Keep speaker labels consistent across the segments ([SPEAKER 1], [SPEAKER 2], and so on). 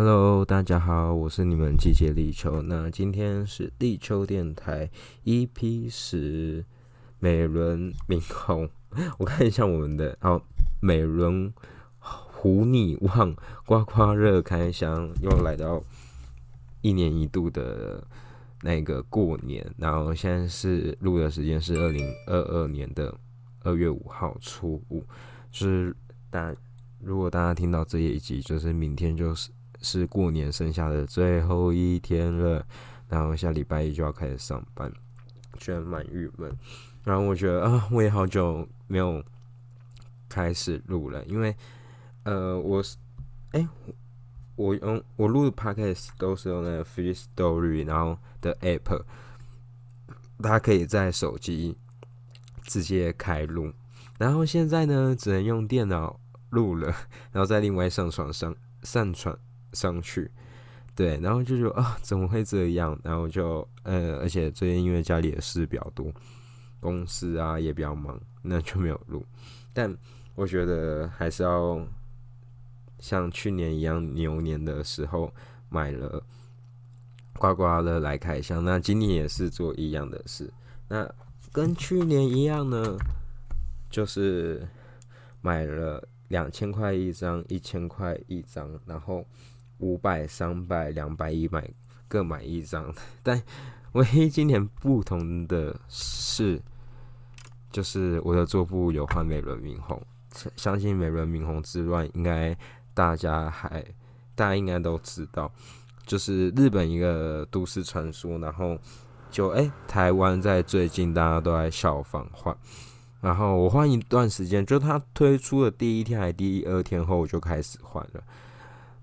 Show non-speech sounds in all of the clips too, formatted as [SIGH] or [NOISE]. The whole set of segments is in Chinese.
[SPEAKER 1] Hello，大家好，我是你们季节立秋。那今天是立秋电台 EP 十，美轮明宏。[LAUGHS] 我看一下我们的哦，美轮胡你望刮刮乐开箱，又来到一年一度的那个过年。然后现在是录的时间是二零二二年的二月五号初五，就是大如果大家听到这一集，就是明天就是。是过年剩下的最后一天了，然后下礼拜一就要开始上班，居然蛮郁闷。然后我觉得啊，我也好久没有开始录了，因为呃，我是哎，我用我录的 podcast 都是用那个 Free Story 然后的 app，大家可以在手机直接开录，然后现在呢，只能用电脑录了，然后再另外上传上上传。上去，对，然后就说啊，怎么会这样？然后就呃，而且最近因为家里的事比较多，公司啊也比较忙，那就没有录。但我觉得还是要像去年一样，牛年的时候买了刮刮乐来开箱。那今年也是做一样的事。那跟去年一样呢，就是买了两千块一张，一千块一张，然后。五百、三百、两百、一百，各买一张。[LAUGHS] 但唯一今年不同的是，就是我的桌布有换美轮明宏。相信美轮明宏之乱，应该大家还大家应该都知道，就是日本一个都市传说。然后就哎，台湾在最近大家都在效仿换。然后我换一段时间，就他推出的第一天还第二天后，我就开始换了。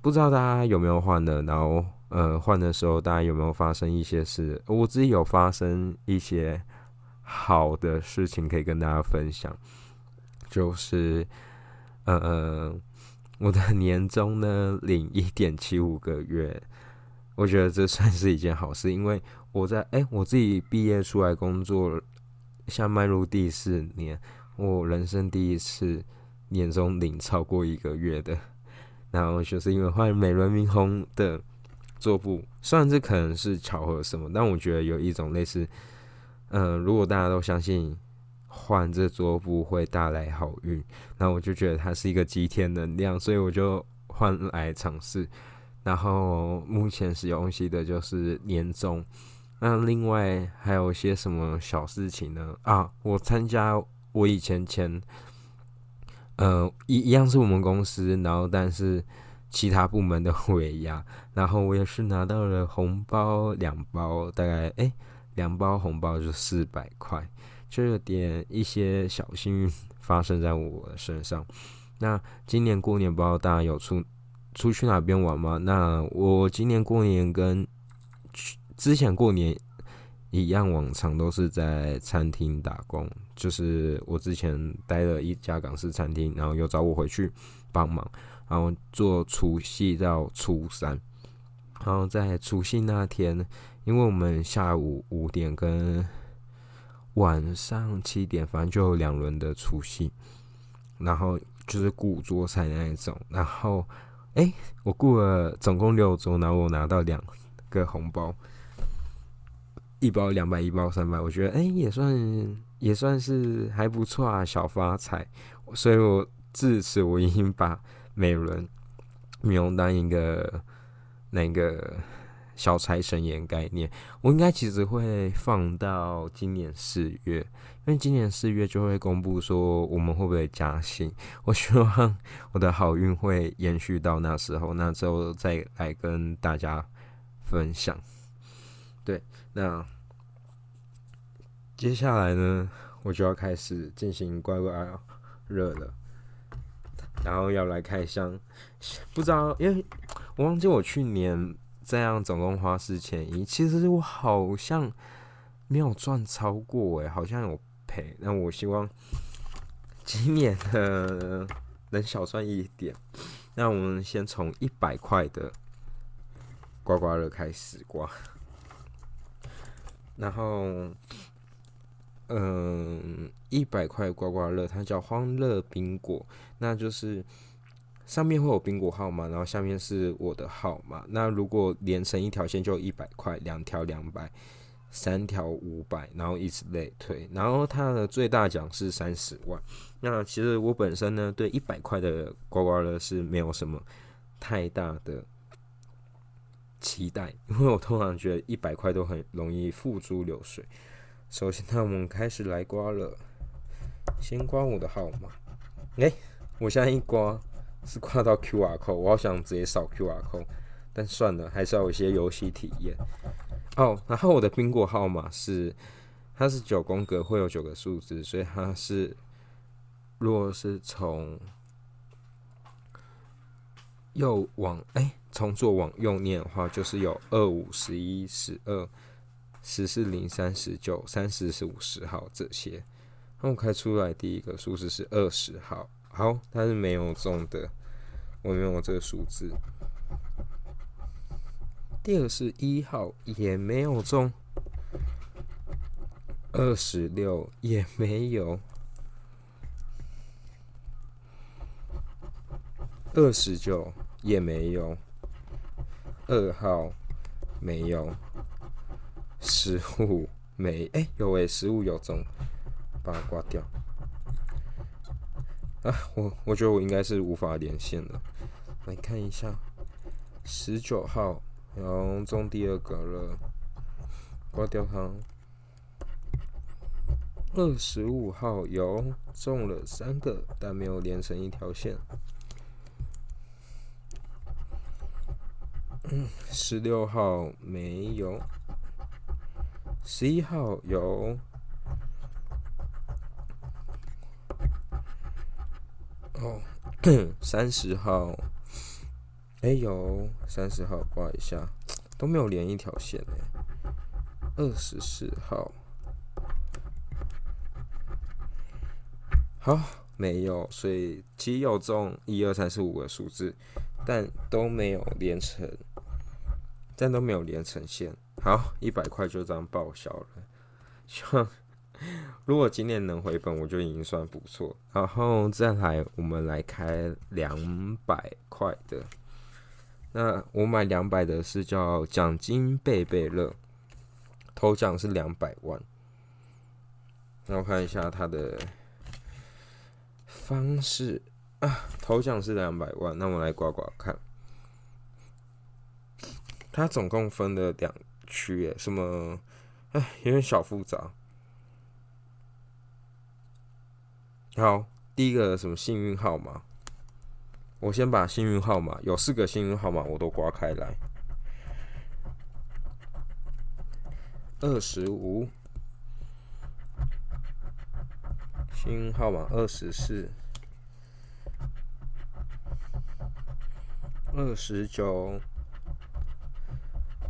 [SPEAKER 1] 不知道大家有没有换的，然后呃换的时候，大家有没有发生一些事？我自己有发生一些好的事情可以跟大家分享，就是呃我的年终呢领一点七五个月，我觉得这算是一件好事，因为我在哎我自己毕业出来工作，像迈入第四年，我人生第一次年终领超过一个月的。然后就是因为换美轮明宏的桌布，虽然这可能是巧合什么，但我觉得有一种类似，嗯，如果大家都相信换这桌布会带来好运，那我就觉得它是一个集天能量，所以我就换来尝试。然后目前使用系的就是年终，那另外还有一些什么小事情呢？啊，我参加我以前前。呃，一一样是我们公司，然后但是其他部门的尾牙，然后我也是拿到了红包两包，大概哎两包红包就四百块，就有点一些小幸运发生在我身上。那今年过年不知道大家有出出去哪边玩吗？那我今年过年跟去之前过年。一样，往常都是在餐厅打工。就是我之前待了一家港式餐厅，然后又找我回去帮忙，然后做除夕到初三。然后在除夕那天，因为我们下午五点跟晚上七点，反正就有两轮的除夕，然后就是雇桌菜那一种。然后，哎，我雇了总共六桌，然后我拿到两个红包。一包两百，一包三百，我觉得哎，也算也算是还不错啊，小发财。所以我自此我已经把美轮美容当一个那个小财神爷概念。我应该其实会放到今年四月，因为今年四月就会公布说我们会不会加薪。我希望我的好运会延续到那时候，那之后再来跟大家分享。对，那接下来呢，我就要开始进行乖乖热了，然后要来开箱。不知道，因为我忘记我去年这样总共花四千一，其实我好像没有赚超过诶，好像有赔。那我希望今年的能小赚一点。那我们先从一百块的刮刮乐开始刮。然后，嗯，一百块刮刮乐，它叫欢乐宾果，那就是上面会有宾果号码，然后下面是我的号码。那如果连成一条线就一百块，两条两百，三条五百，然后以此类推。然后它的最大奖是三十万。那其实我本身呢，对一百块的刮刮乐是没有什么太大的期待，因为我通常觉得一百块都很容易付诸流水。首先，那我们开始来刮了，先刮我的号码。哎，我现在一刮是刮到 Q R code，我好想直接扫 Q R code，但算了，还是要有一些游戏体验。哦，然后我的宾果号码是，它是九宫格，会有九个数字，所以它是。如果是从右往哎，从左往右念的话，就是有二五十一十二十四零三十九三十是五十号这些。那我开出来第一个数字是二十号，好，它是没有中的，我没有这个数字。第二是一号，也没有中。二十六也没有。二十九也没有，二号没有，十五没哎有诶，十五有中，把它挂掉。啊，我我觉得我应该是无法连线了。来看一下，十九号然后中第二个了，挂掉它。二十五号有中了三个，但没有连成一条线。十六号没有，十一号有，哦，三十号，哎有，三十号挂一下，都没有连一条线呢，二十四号，好，没有，所以其有中一二三四五个数字，但都没有连成。但都没有连成线，好，一百块就这样报销了。希望如果今年能回本，我就已经算不错。然后再来，我们来开两百块的。那我买两百的是叫奖金贝贝乐，头奖是两百万。那我看一下它的方式啊，头奖是两百万，那我来刮刮看。它总共分了两区，耶，什么？哎，有点小复杂。好，第一个什么幸运号码？我先把幸运号码有四个幸运号码我都刮开来。二十五，幸运号码二十四，二十九。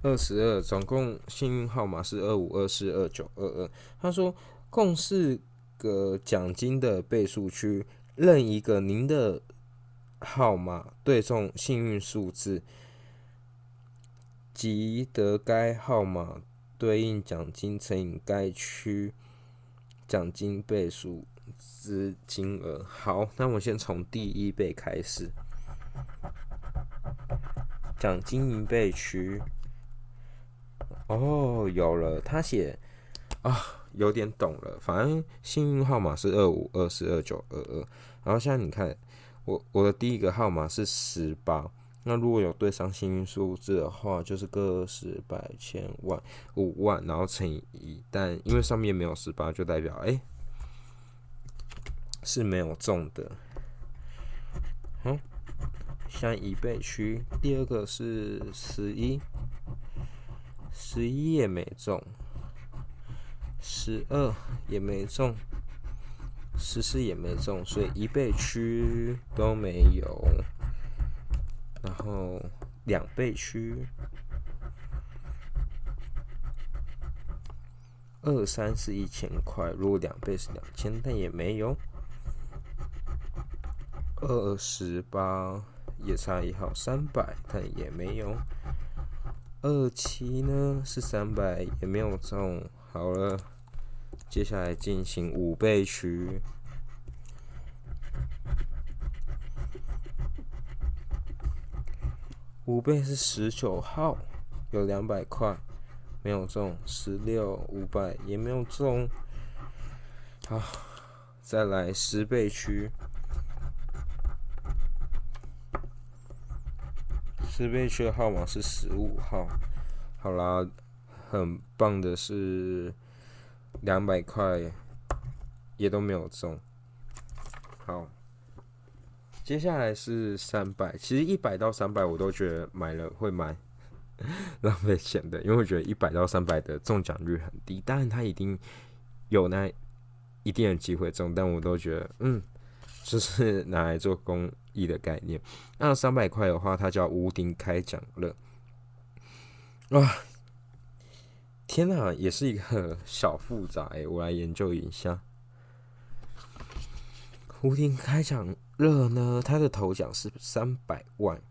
[SPEAKER 1] 二十二，总共幸运号码是二五二四二九二二。他说，共四个奖金的倍数区，任一个您的号码对中幸运数字，即得该号码对应奖金乘以该区奖金倍数之金额。好，那我先从第一倍开始，奖金一倍区。哦，有了，他写啊，有点懂了。反正幸运号码是二五二四二九二二。然后现在你看，我我的第一个号码是十八。那如果有对上幸运数字的话，就是个十百千万五万，然后乘以一。但因为上面没有十八，就代表哎是没有中的。好，像一倍区，第二个是十一。十一也没中，十二也没中，十四也没中，所以一倍区都没有。然后两倍区，二三是一千块，如果两倍是两千，但也没有。二十八也差一号，三百但也没有。二七呢是三百，也没有中。好了，接下来进行五倍区。五倍是十九号，有两百块，没有中。十六五百也没有中。好，再来十倍区，十倍区的号码是十五号。好啦，很棒的是两百块也都没有中。好。接下来是三百，其实一百到三百我都觉得买了会蛮 [LAUGHS] 浪费钱的，因为我觉得一百到三百的中奖率很低，当然它一定有那一定的机会中，但我都觉得嗯，就是拿来做公益的概念。那三百块的话，它叫屋顶开奖乐，哇，天哪，也是一个小复杂哎，我来研究一下。屋顶开奖。乐呢？他的头奖是三百万。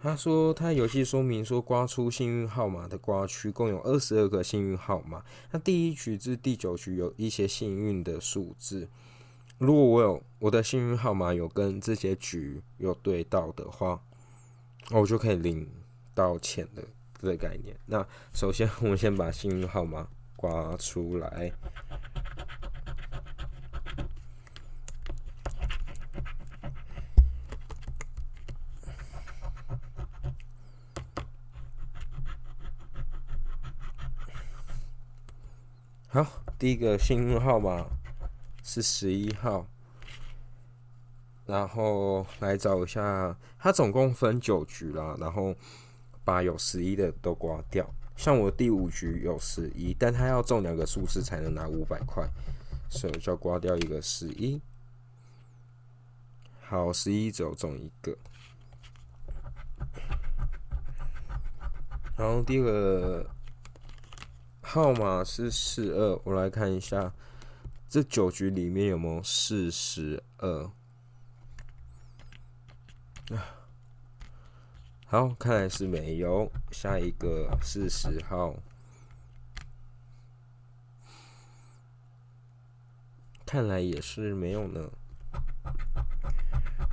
[SPEAKER 1] 他说，他游戏说明说，刮出幸运号码的刮区共有二十二个幸运号码。那第一局至第九局有一些幸运的数字。如果我有我的幸运号码有跟这些局有对到的话，我就可以领到钱的这个概念。那首先，我们先把幸运号码刮出来。好，第一个幸运号码是十一号，然后来找一下，它总共分九局啦，然后把有十一的都刮掉。像我第五局有十一，但它要中两个数字才能拿五百块，所以就要刮掉一个十一。好，十一只有中一个，然后第二个。号码是四二，我来看一下，这九局里面有没有四十二？好，看来是没有。下一个四十号，看来也是没有呢。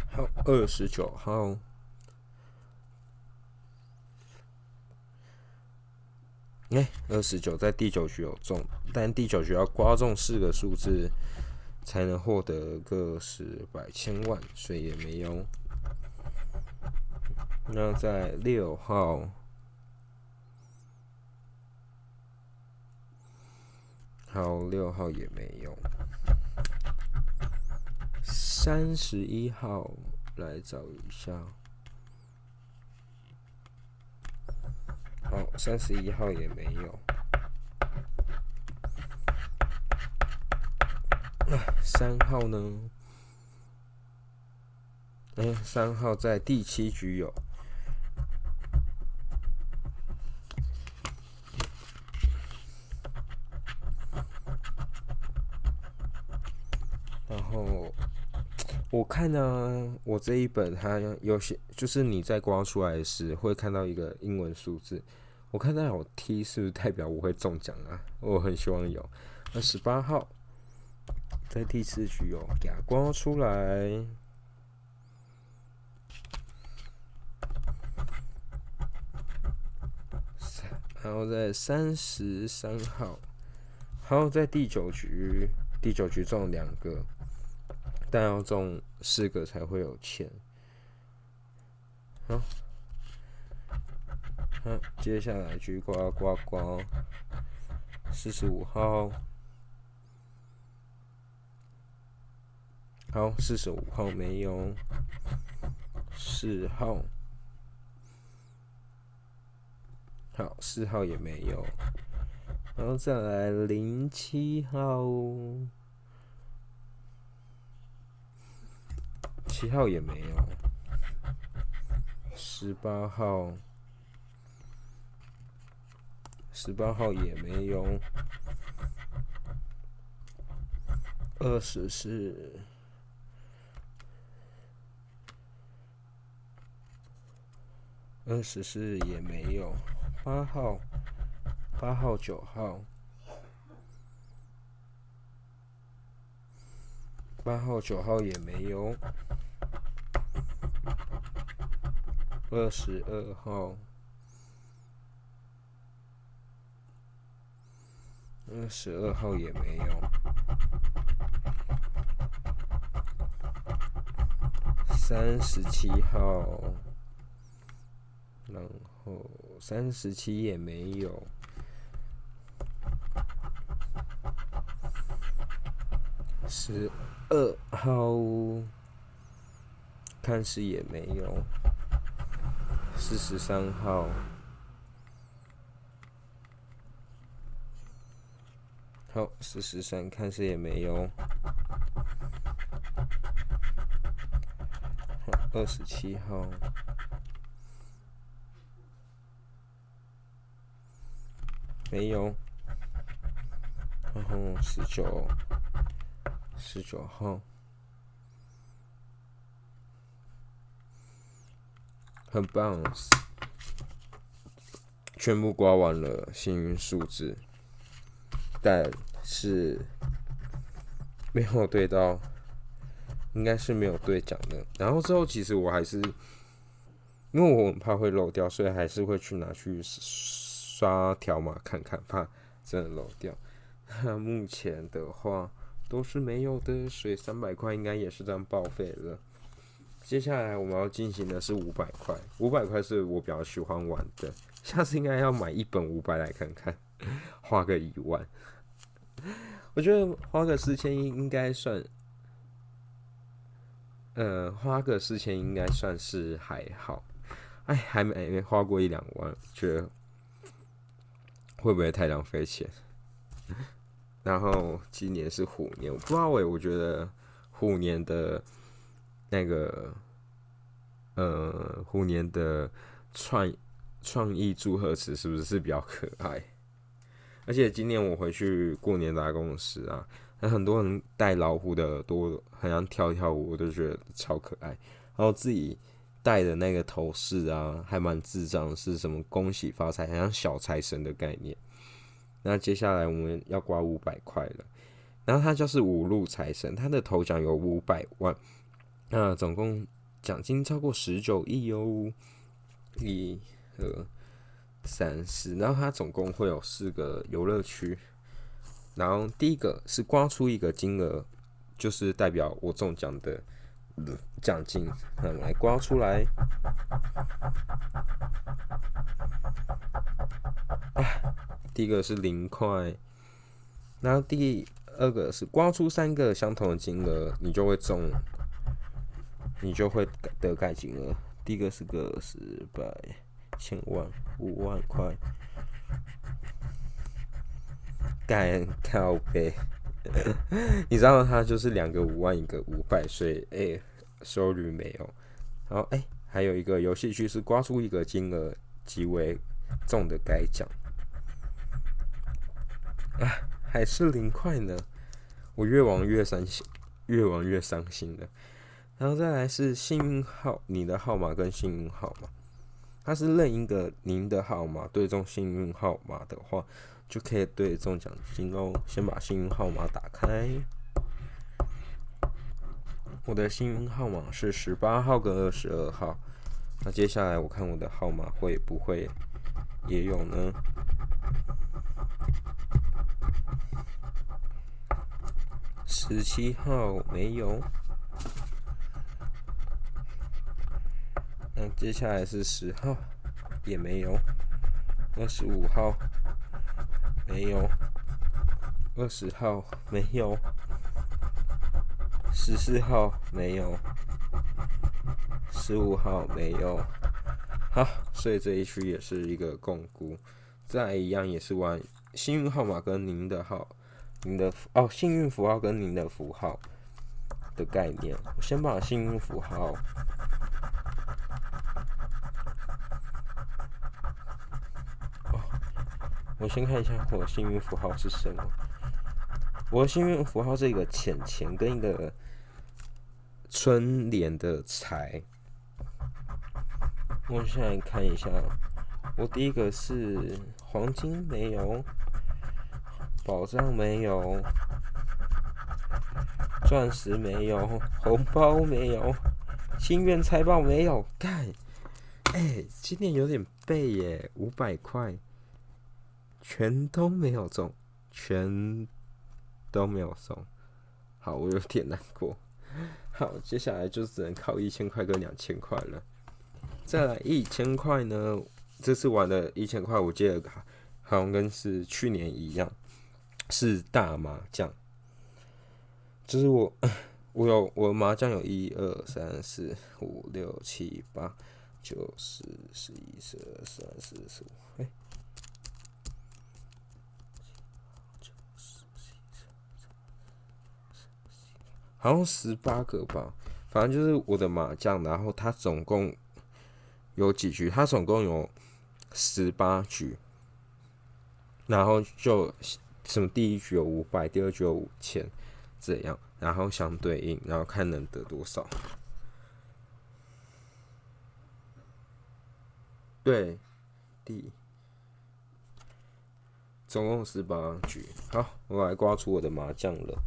[SPEAKER 1] 好，二十九号。哎，二十九在第九局有中，但第九局要刮中四个数字才能获得个十百千万，所以也没用。那在六号，好，六号也没用。三十一号来找一下。哦，三十一号也没有。三号呢？哎，三号在第七局有。然后我看呢，我这一本它有些，就是你在刮出来时会看到一个英文数字。我看到有 T 是不是代表我会中奖啊？我很希望有。那十八号在第四局有哑光出来，然后在三十三号，还有在第九局，第九局中两个，但要中四个才会有钱。好。好，接下来去刮刮刮，四十五号，好，四十五号没有，四号，好，四号也没有，然后再来零七号，七号也没有，十八号。十八号也没有，二十四，二十四也没有，八号，八号九号，八号九号也没有，二十二号，二十二号也没有，三十七号，然后三十七也没有。十二号，看似也没有。四十三号，好，四十三，看似也没有。二十七号，没有。然后十九。十九号，很棒，全部刮完了幸运数字，但是没有对到，应该是没有兑奖的。然后之后其实我还是，因为我很怕会漏掉，所以还是会去拿去刷条码看看，怕真的漏掉。那目前的话。都是没有的，所以三百块应该也是这样报废了。接下来我们要进行的是五百块，五百块是我比较喜欢玩的，下次应该要买一本五百来看看，花个一万。我觉得花个四千应该算，呃，花个四千应该算是还好。哎，还没没花过一两万，觉得会不会太浪费钱？然后今年是虎年，我不知道诶，我觉得虎年的那个呃，虎年的创创意祝贺词是不是是比较可爱？而且今年我回去过年打工时啊，那很多人戴老虎的耳朵，好像跳跳舞，我都觉得超可爱。然后自己戴的那个头饰啊，还蛮智障，是什么恭喜发财，好像小财神的概念。那接下来我们要刮五百块了，然后他就是五路财神，他的头奖有五百万，那总共奖金超过十九亿哦，一、二、三、四，然后它总共会有四个游乐区，然后第一个是刮出一个金额，就是代表我中奖的奖金，那我们来刮出来。第一个是零块，然后第二个是刮出三个相同的金额，你就会中，你就会得盖金额。第一个是个十百千万五万块，盖靠呗，[LAUGHS] 你知道他就是两个五万一个五百，所以哎收率没有。然后哎还有一个游戏区是刮出一个金额即为中的该奖。啊，还是零块呢！我越玩越伤心，越玩越伤心了。然后再来是幸运号，你的号码跟幸运号码，它是任一个您的号码对中幸运号码的话，就可以对中奖金哦。先把幸运号码打开，我的幸运号码是十八号跟二十二号。那接下来我看我的号码会不会也有呢？十七号没有，那接下来是十号，也没有。二十五号没有，二十号没有，十四号没有，十五号没有。好，所以这一区也是一个共估，再一样也是玩幸运号码跟您的号。您的哦，幸运符号跟您的符号的概念，我先把幸运符号。我先看一下我的幸运符号是什么。我的幸运符号是一个钱钱跟一个春联的财。我现在看一下，我第一个是黄金，没有。宝藏没有，钻石没有，红包没有，心愿财宝没有，干，哎，今年有点背耶，五百块，全都没有中，全都没有中。好，我有点难过。[LAUGHS] 好，接下来就只能靠一千块跟两千块了。再来一千块呢？这次玩的一千块，我记得好像跟是去年一样，是大麻将。就是我，[COUGHS] 我有我麻将有一二三四五六七八九十十一十二十三十四五，哎，好像十八个吧。反正就是我的麻将，然后它总共有几局？它总共有。十八局，然后就什么第一局有五百，第二局有五千，这样，然后相对应，然后看能得多少。对，第总共十八局。好，我来刮出我的麻将了。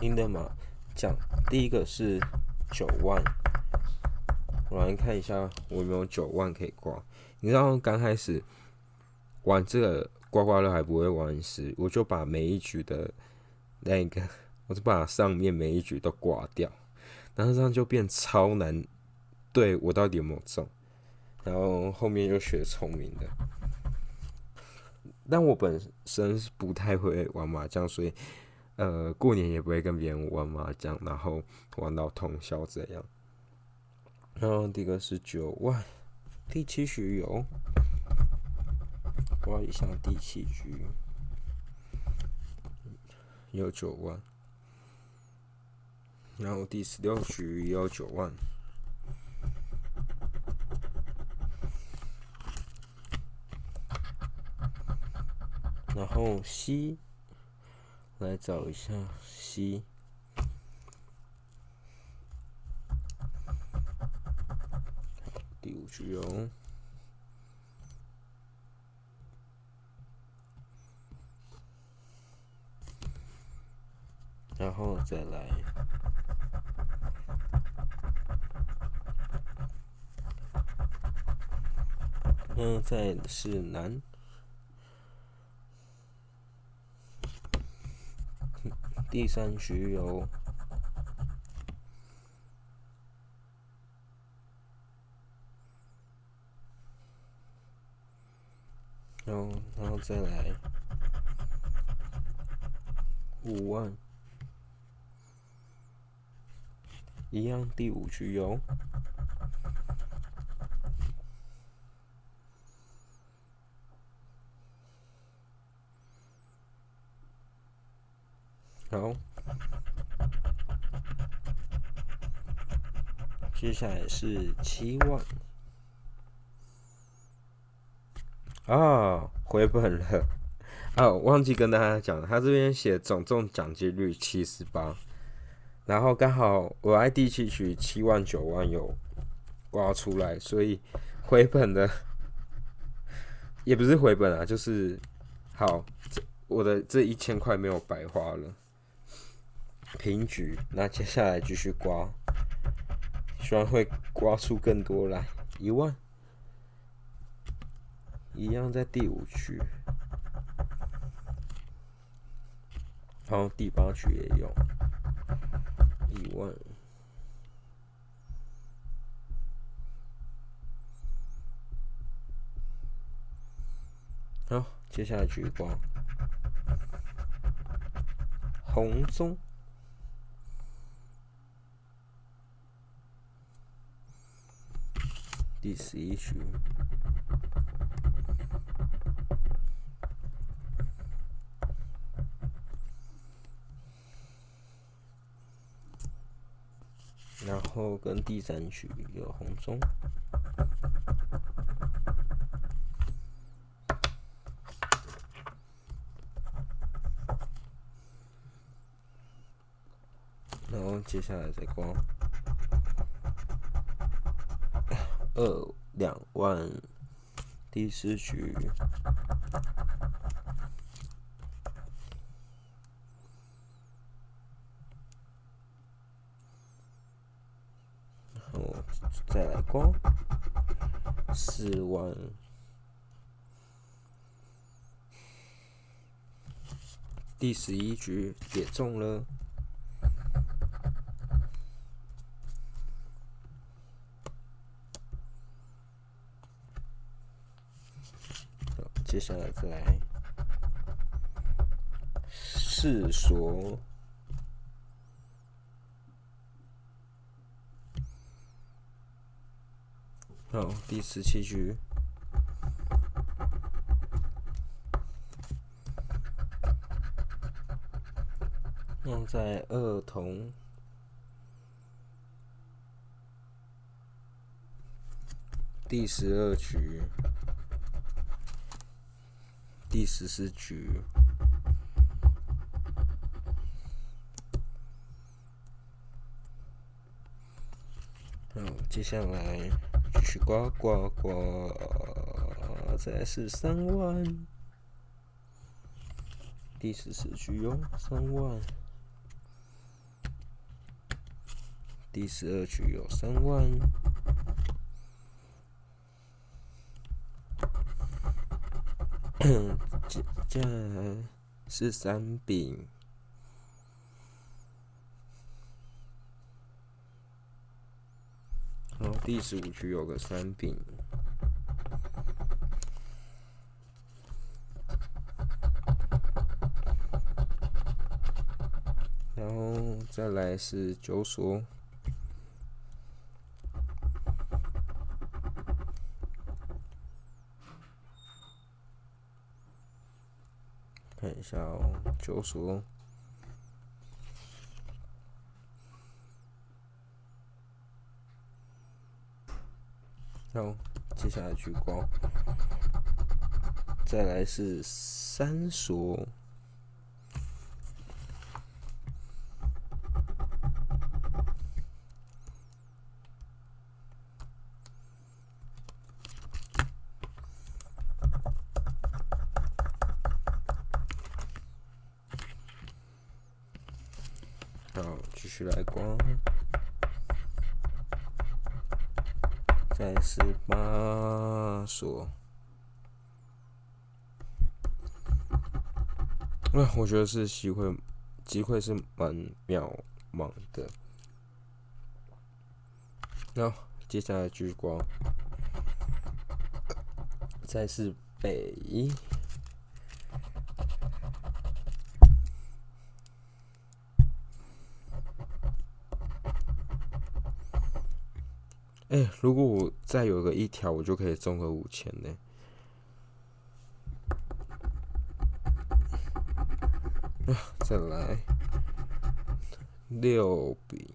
[SPEAKER 1] 赢的麻将。第一个是九万，我来看一下我有没有九万可以刮。你知道刚开始玩这个刮刮乐还不会玩时，我就把每一局的那个，我就把上面每一局都刮掉，然后这样就变超难。对我到底有没有中？然后后面又学聪明的，但我本身是不太会玩麻将，所以。呃，过年也不会跟别人玩麻将，然后玩到通宵这样。然后第个是九万，第七局有，刮一下第七局有九万，然后第十六局有九万，然后 C。来找一下 C，第五局哦，然后再来，嗯，再是南。第三局有，然后，然后再来五万，一样。第五局有。好，接下来是七万啊，回本了啊！忘记跟大家讲了，他这边写总中奖金率七十八，然后刚好我爱第七局七万九万有刮出来，所以回本的也不是回本啊，就是好，我的这一千块没有白花了。平局，那接下来继续刮，希望会刮出更多来。一万，一样在第五局，然后第八局也有一万。好，接下来继续刮，红中。第十一局，然后跟第三局有红中，然后接下来再光。二两万。第四局，然后再来光四万。第十一局也中了。接下来再来四锁。好，第十七局，用在二筒。第十二局，第十四局，好，接下来。继续刮刮刮，再是三万，第十四局有三万，第十二局有三万，这接下来是三饼。然后第十五局有个三饼，然后再来是九锁，下哦，九锁。好，接下来去刮，再来是三锁继续来刮。再是八锁，我觉得是机会，机会是蛮渺茫的。那接下来聚光，再是北。哎，如果我再有个一条，我就可以中个五千呢。啊，再来 [LAUGHS] 六笔，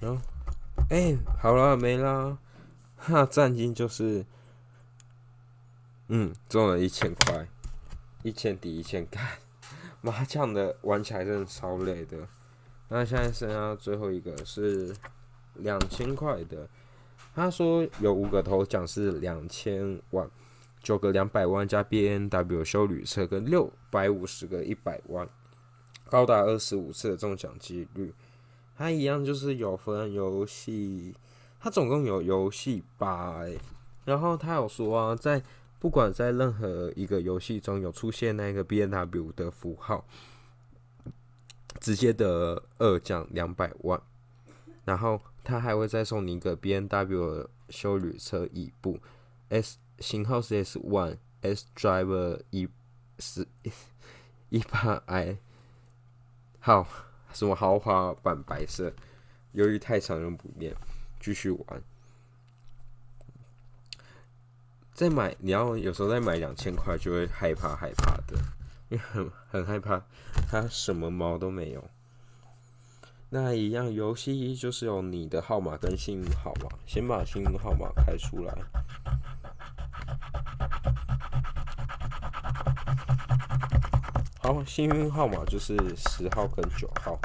[SPEAKER 1] 然后，哎，好了，没啦。哈，战金就是，嗯，中了一千块，一千抵一千干，麻将的玩起来真的超累的。那现在剩下最后一个是两千块的，他说有五个头奖是两千万，九个两百万加 B N W 修旅车跟六百五十个一百万，高达二十五次的中奖几率。它一样就是有分游戏。它总共有游戏八，然后他有说啊，在不管在任何一个游戏中有出现那个 B N W 的符号，直接的二奖两百万，然后他还会再送你一个 B N W 修旅车一部，S 型号是 S One S Driver 一是一八 I，好什么豪华版白色，由于太长用不练。继续玩，再买你要有时候再买两千块就会害怕害怕的，很很害怕它什么毛都没有。那一样游戏就是有你的号码跟幸运号码，先把幸运号码开出来。好，幸运号码就是十号跟九号。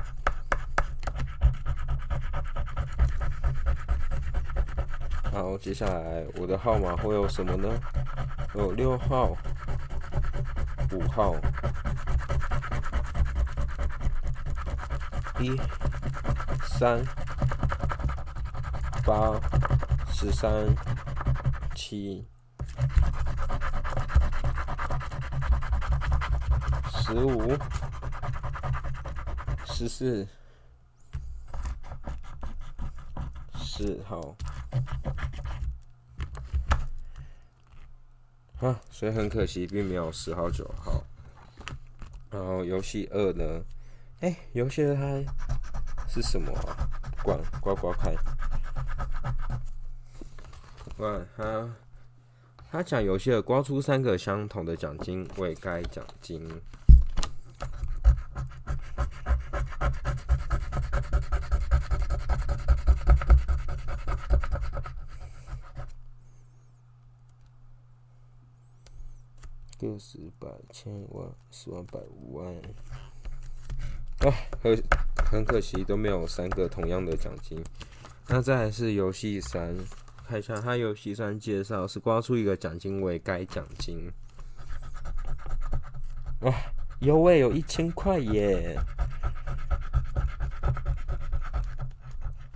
[SPEAKER 1] 好，接下来我的号码会有什么呢？有六号、五号、一、三、八、十三、七、十五、十四、十号。啊，所以很可惜，并没有十号、九号。然后游戏二呢？哎，游戏二它是什么啊？管刮刮看。哇，他他讲游戏二刮出三个相同的奖金为该奖金。十百千万十万百万啊，很很可惜都没有三个同样的奖金。那再来是游戏三，看一下它游戏三介绍是刮出一个奖金为该奖金。哇，有位有一千块耶！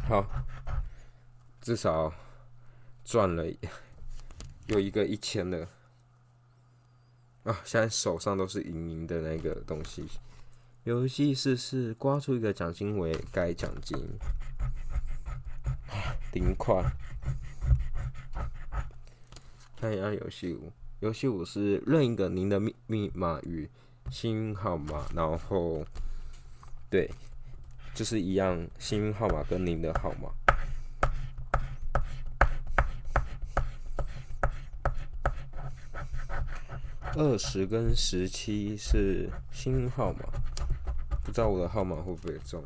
[SPEAKER 1] 好，至少赚了有一个一千的。啊，现在手上都是盈盈的那个东西。游戏试试刮出一个奖金为该奖金，零块。看一下游戏五，游戏五是任一个您的密密码与幸运号码，然后对，就是一样，幸运号码跟您的号码。二十跟十七是新号码，不知道我的号码会不会中。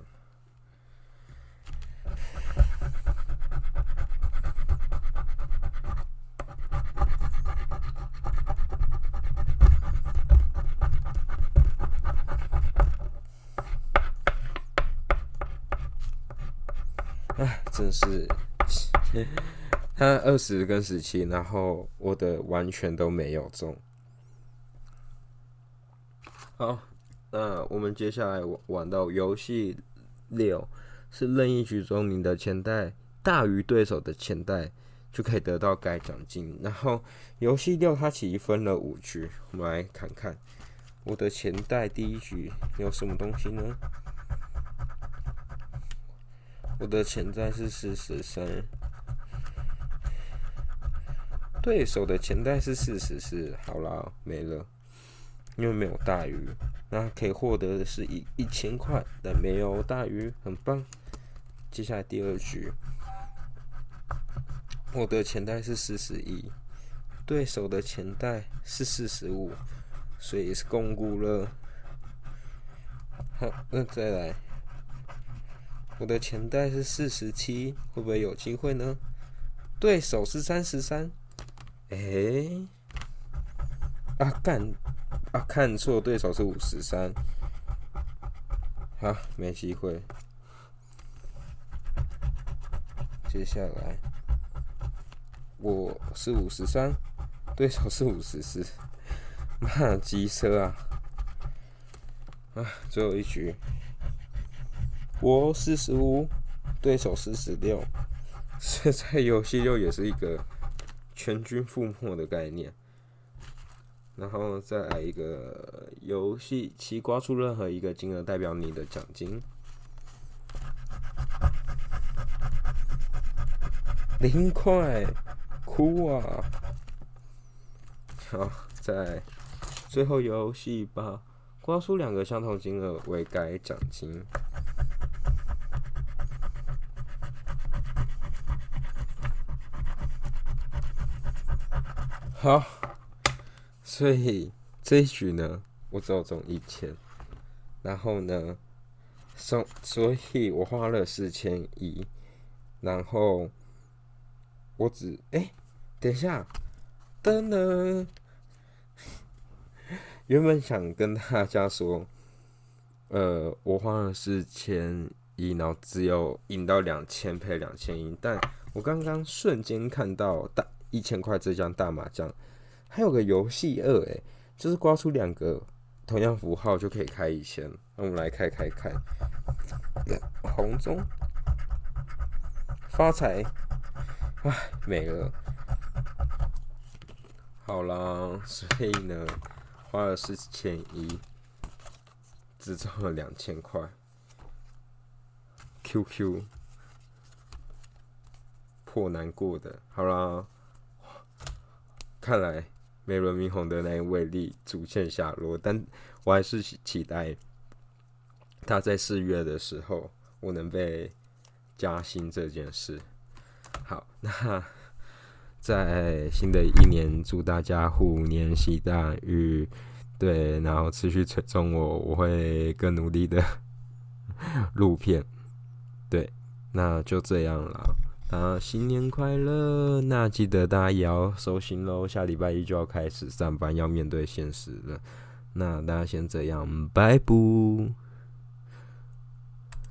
[SPEAKER 1] 哎，真是，[LAUGHS] 他二十跟十七，然后我的完全都没有中。好，那我们接下来玩到游戏六，是任意局中你的钱袋大于对手的钱袋，就可以得到该奖金。然后游戏六它其实分了五局，我们来看看我的钱袋第一局有什么东西呢？我的钱袋是四十三，对手的钱袋是四十四，好啦，没了。因为没有大鱼，那可以获得的是一一千块，但没有大鱼，很棒。接下来第二局，我的钱袋是四十一，对手的钱袋是四十五，所以是共估了。好，那再来，我的钱袋是四十七，会不会有机会呢？对手是三十三，哎，啊干！啊，看错，对手是五十三，好，没机会。接下来我是五十三，对手是五十四，妈机车啊！啊，最后一局，我四十五，对手四十六，[LAUGHS] 现在游戏又也是一个全军覆没的概念。然后再来一个游戏，其刮出任何一个金额代表你的奖金。零块，哭啊！好，在最后游戏吧，刮出两个相同金额为该奖金。好。所以这一局呢，我只有中一千，然后呢，所所以我花了四千一，然后我只哎，等一下，噔噔，原本想跟大家说，呃，我花了四千一，然后只有赢到两千赔两千一，但我刚刚瞬间看到大一千块这张大麻将，还有个游戏二，诶，就是刮出两个同样符号就可以开一千。那我们来开开开，红中发财，哎，没了。好啦，所以呢，花了四千一，只中了两千块。QQ 破难过的，好啦，看来美轮明宏的那一位力逐渐下落，但我还是期待他在四月的时候，我能被加薪这件事。好，那。在新的一年，祝大家虎年喜大运，对，然后持续追踪我，我会更努力的录片，对，那就这样了，啊，新年快乐！那记得大家也要收心喽，下礼拜一就要开始上班，要面对现实了，那大家先这样，拜拜。